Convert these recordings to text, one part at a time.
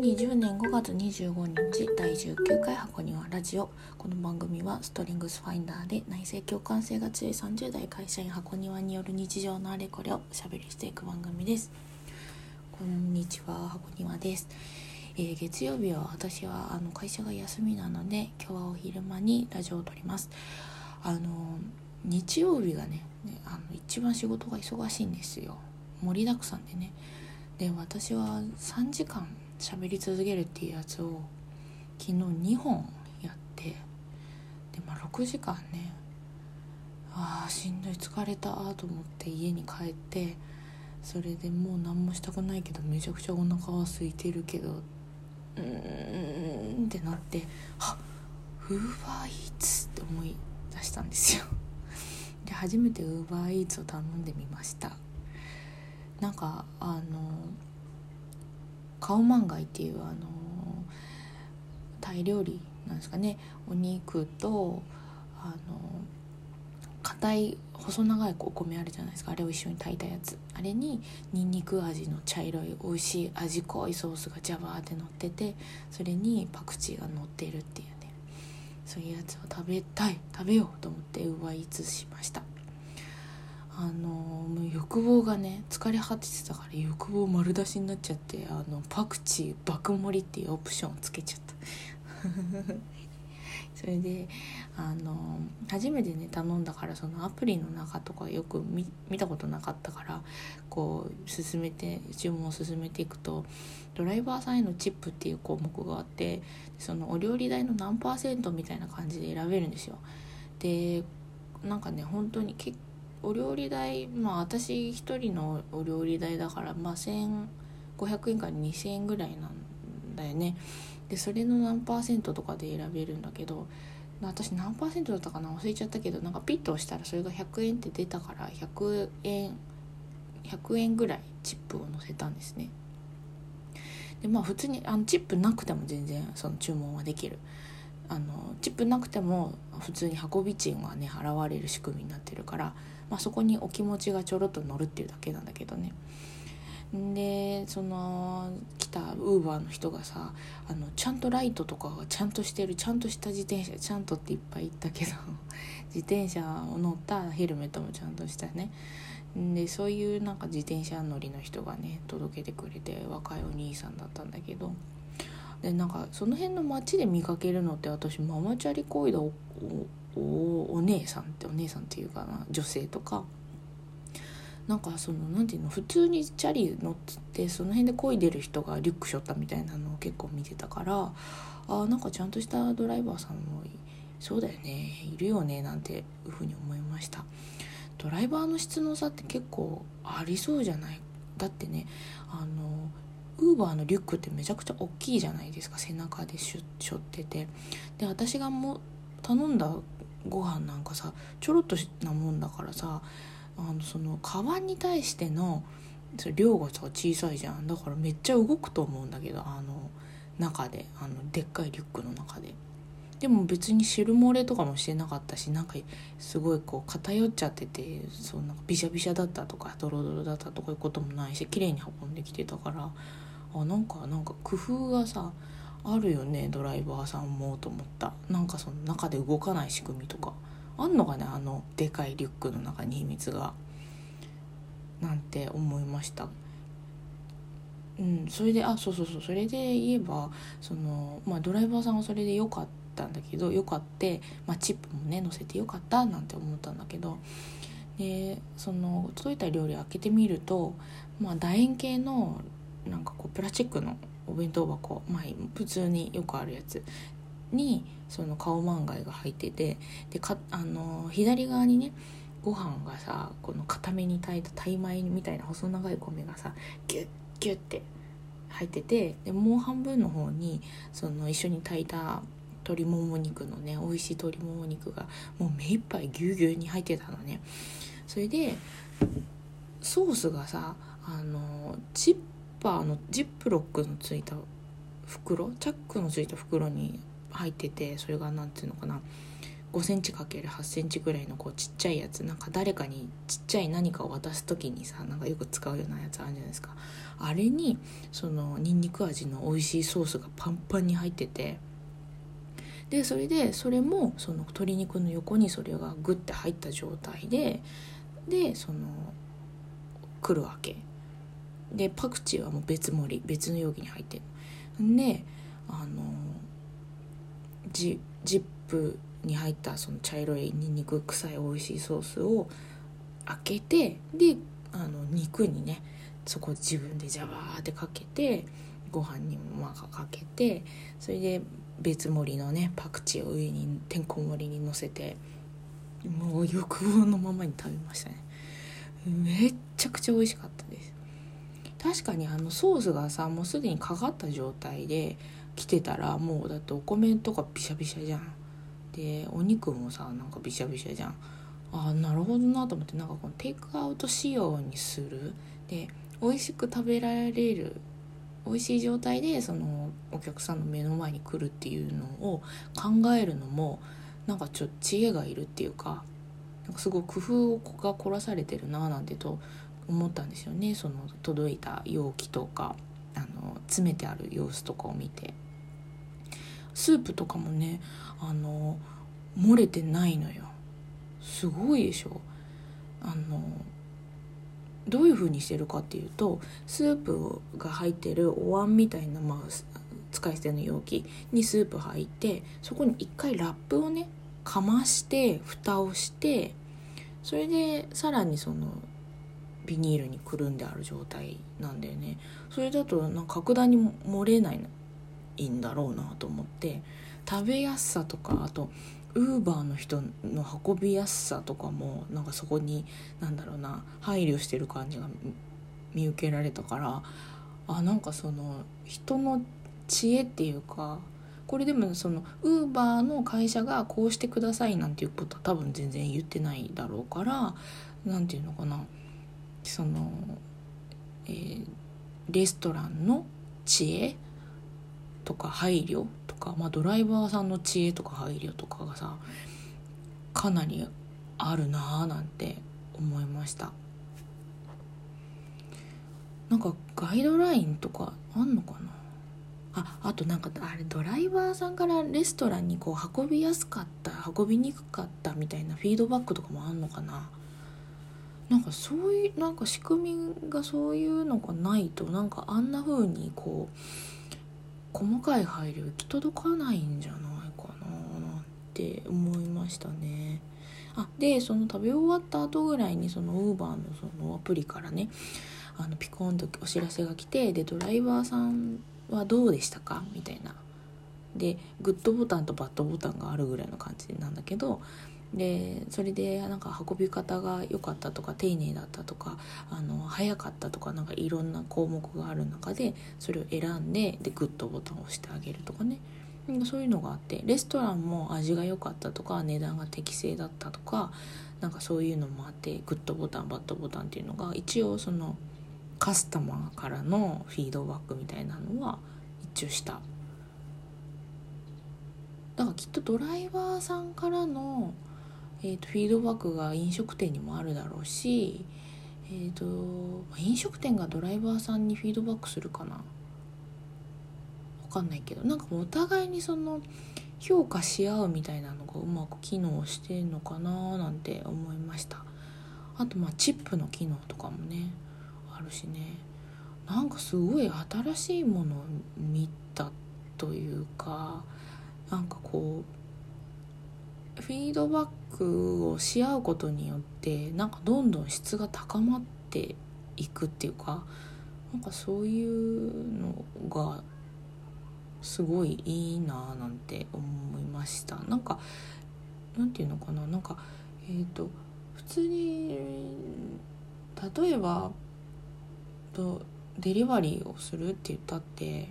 2020年5月25日第19回箱庭ラジオ。この番組はストリングスファインダーで内政共感性が強い30代会社員箱庭による日常のあれこれをおしゃべりしていく番組です。こんにちは箱庭です、えー、月曜日は私はあの会社が休みなので今日はお昼間にラジオを撮ります。あの日曜日がねあの一番仕事が忙しいんですよ。盛りだくさんでね。で私は3時間喋り続けるっていうやつを昨日2本やってで、まあ、6時間ねああしんどい疲れたと思って家に帰ってそれでもう何もしたくないけどめちゃくちゃお腹は空いてるけどうーんってなってあウーバーイーツって思い出したんですよ。で初めてウーバーイーツを頼んでみました。なんかあのカオマンガイっていうあのタイ料理なんですかね。お肉とあの硬い細長いお米あるじゃないですか。あれを一緒に炊いたやつ。あれににんにく味の茶色い美味しい味濃いソースがジャバーって乗っててそれにパクチーが乗ってるっていうね。そういうやつを食べたい。食べようと思ってウーバーイーツしました。あのもう欲望がね疲れ果ててたから欲望丸出しになっちゃってあのパクチー爆盛りっていうオプションをつけちゃった。それであの初めてね頼んだからそのアプリの中とかよく見たことなかったからこう進めて注文を進めていくとドライバーさんへのチップっていう項目があってそのお料理代の何パーセントみたいな感じで選べるんですよ。でなんかね本当に結お料理代まあ私一人のお料理代だからまあ1500円から2000円ぐらいなんだよね。でそれの何パーセントとかで選べるんだけど私何パーセントだったかな？忘れちゃったけどなんかピッと押したらそれが100円って出たから100円100円ぐらいチップを載せたんですね。でまあ普通にあのチップなくても全然その注文はできる。あのチップなくても普通に運び賃はね払われる仕組みになってるからまあ、そこにお気持ちがちょろっと乗るっていうだけなんだけどね。でその来たウーバーの人がさあのちゃんとライトとかがちゃんとしてるちゃんとした自転車ちゃんとっていっぱい言ったけど 自転車を乗ったヘルメットもちゃんとしたね。でそういうなんか自転車乗りの人がね届けてくれて若いお兄さんだったんだけど。でなんかその辺の街で見かけるのって私ママチャリ行為だおおお姉さんってお姉さんっていうかな女性とか。なんかその何て言うの普通にチャリ乗ってその辺で漕いでる人がリュック背負ったみたいなのを結構見てたからあなんかちゃんとしたドライバーさんもそうだよねいるよねなんていうふうに思いました。ドライバーの質の差って結構ありそうじゃない？だってねあのウーバーのリュックってめちゃくちゃ大きいじゃないですか背中でしょってて。で私がも頼んだご飯なんかさちょろっとなもんだからさあのそのカバンに対しての量がさ小さいじゃんだからめっちゃ動くと思うんだけどあの中であのでっかいリュックの中で。でも別に汁漏れとかもしてなかったしなんかすごいこう偏っちゃっててそうなんかビシャビシャだったとかドロドロだったとかいうこともないし綺麗に運んできてたからあなんかなんか工夫がさあるよねドライバーさんもと思った。なんかその中で動かない仕組みとか。あんのかねあのでかいリュックの中に秘密が。なんて思いました。うんそれであそうそうそう。それで言えばそのまあドライバーさんはそれで良かったんだけど良かって、まあ、チップもね乗せてよかったなんて思ったんだけど。でその届いた料理開けてみるとまあ楕円形のなんかこうプラスチックのお弁当箱、まあ、普通によくあるやつにそのカオマンガイが入っててでかあの左側にねご飯がさこの固めに炊いたタイ米みたいな細長い米がさギュッギュッて入っててでもう半分の方にその一緒に炊いた鶏もも肉のね美味しい鶏もも肉がもう目いっぱいぎゅうぎゅうに入ってたのね。それでソースがさあのチッパーのジップロックのついた袋チャックのついた袋に入っててそれが何ていうのかな5センチ ×8 センチぐらいのこうちっちゃいやつなんか誰かにちっちゃい何かを渡す時にさなんかよく使うようなやつあるじゃないですか。あれにそのニンニク味の美味しいソースがパンパンに入っててでそれでそれもその鶏肉の横にそれがグッて入った状態ででその来るわけ。でパクチーはもう別盛り別の容器に入ってるであのジジップに入ったその茶色いにんにく臭い美味しいソースを開けてであの肉にねそこ自分でジャバーってかけてご飯にもまあかけてそれで別盛りのねパクチーを上にてんこ盛りにのせてもう欲望のままに食べましたね。めっちゃくちゃ美味しかったです。確かにあのソースがさもうすでにかかった状態で来てたらもうだってお米とかビシャビシャじゃん。でお肉もさなんかビシャビシャじゃん。あなるほどなと思ってなんかこのテイクアウト仕様にする。で美味しく食べられる美味しい状態でそのお客さんの目の前に来るっていうのを考えるのもなんかちょっと知恵がいるっていうかなんかすごい工夫が凝らされてるななんてと思ったんですよね。その届いた容器とかあの詰めてある様子とかを見て。スープとかもねあの漏れてないのよ。すごいでしょ。あのどういう風にしてるかっていうとスープが入ってるお椀みたいな、まあ、使い捨ての容器にスープ入ってそこに一回ラップをねかまして蓋をしてそれでさらにそのビニールにくるんである状態なんだよね。それだとなんか格段に漏れないいんだろうなと思って。食べやすさとかあとウーバーの人の運びやすさとかもなんかそこになんだろうな配慮してる感じが見受けられたから。あなんかその人の知恵っていうかこれでもそのウーバーの会社がこうしてくださいなんていうことは多分全然言ってないだろうから何て言うのかな。その、えー、レストランの知恵とか配慮とか、まあ、ドライバーさんの知恵とか配慮とかがさかなりあるなーなんて思いました。なんかガイドラインとかあんのかな？ああとなんかあれドライバーさんからレストランにこう運びやすかった運びにくかったみたいなフィードバックとかもあんのかな？なんかそういうなんか仕組みがそういうのがないとなんかあんな風にこう細かい配慮行き届かないんじゃないかななんて思いましたね。あでその食べ終わった後ぐらいにそのウーバーのそのアプリからねあのピコンとお知らせが来てでドライバーさんはどうでしたか？みたいなでグッドボタンとバッドボタンがあるぐらいの感じなんだけどでそれでなんか運び方が良かったとか丁寧だったとかあの早かったとかなんかいろんな項目がある中でそれを選んででグッドボタンを押してあげるとかね。そういうのがあってレストランも味が良かったとか値段が適正だったとかなんかそういうのもあってグッドボタンバッドボタンっていうのが一応そのカスタマーからのフィードバックみたいなのは一応した。だからきっとドライバーさんからのえーと、フィードバックが飲食店にもあるだろうし、えーと、飲食店がドライバーさんにフィードバックするかな。分かんないけどなんかお互いにその評価し合うみたいなのがうまく機能してんのかななんて思いました。あとまあチップの機能とかもねあるしね。なんかすごい新しいものを見たというかなんかこうフィードバックをし合うことによってなんかどんどん質が高まっていくっていうかなんかそういうのがすごいいいななんて思いました。なんかなんていうのかななんかえっ、ー、と普通に例えばとデリバリーをするって言ったって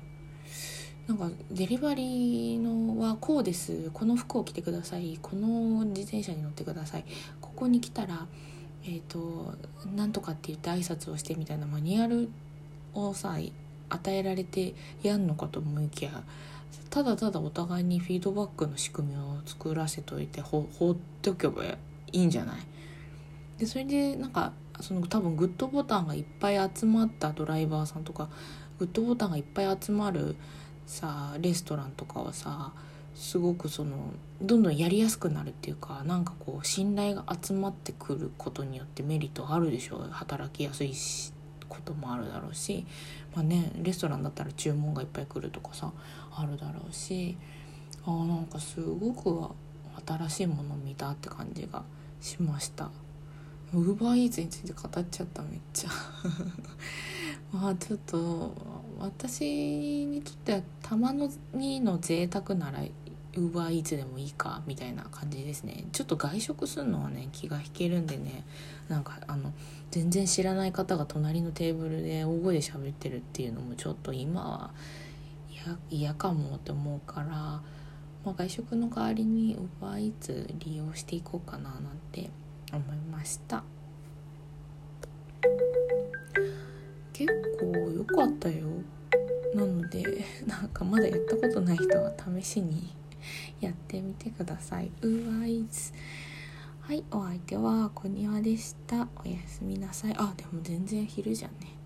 なんかデリバリーのはこうです。この服を着てください。この自転車に乗ってください。ここに来たらえっ、ー、となんとかって言って挨拶をしてみたいなマニュアルをさ与えられてやんのかと思いきやただただお互いにフィードバックの仕組みを作らせといて放っておけばいいんじゃない？でそれでなんかその多分グッドボタンがいっぱい集まったドライバーさんとかグッドボタンがいっぱい集まるさレストランとかはさすごくそのどんどんやりやすくなるっていうかなんかこう信頼が集まってくることによってメリットあるでしょ働きやすいしこともあるだろうし。まあねレストランだったら注文がいっぱい来るとかさあるだろうし。あなんかすごく新しいものを見たって感じがしました。ウーバーイーツについて語っちゃっためっちゃ。まあちょっと私にとってはたまにの贅沢ならウーバーイーツでもいいかみたいな感じですね。ちょっと外食するのはね気が引けるんでね。なんかあの全然知らない方が隣のテーブルで大声で喋ってるっていうのもちょっと今は嫌かもって思うから、まあ、外食の代わりにウーバーイーツ利用していこうかななんて思いました。結構良かったよ。なのでなんかまだやったことない人は試しにやってみてください。うわいずはいお相手は小庭でした。おやすみなさい。あでも全然昼じゃんね。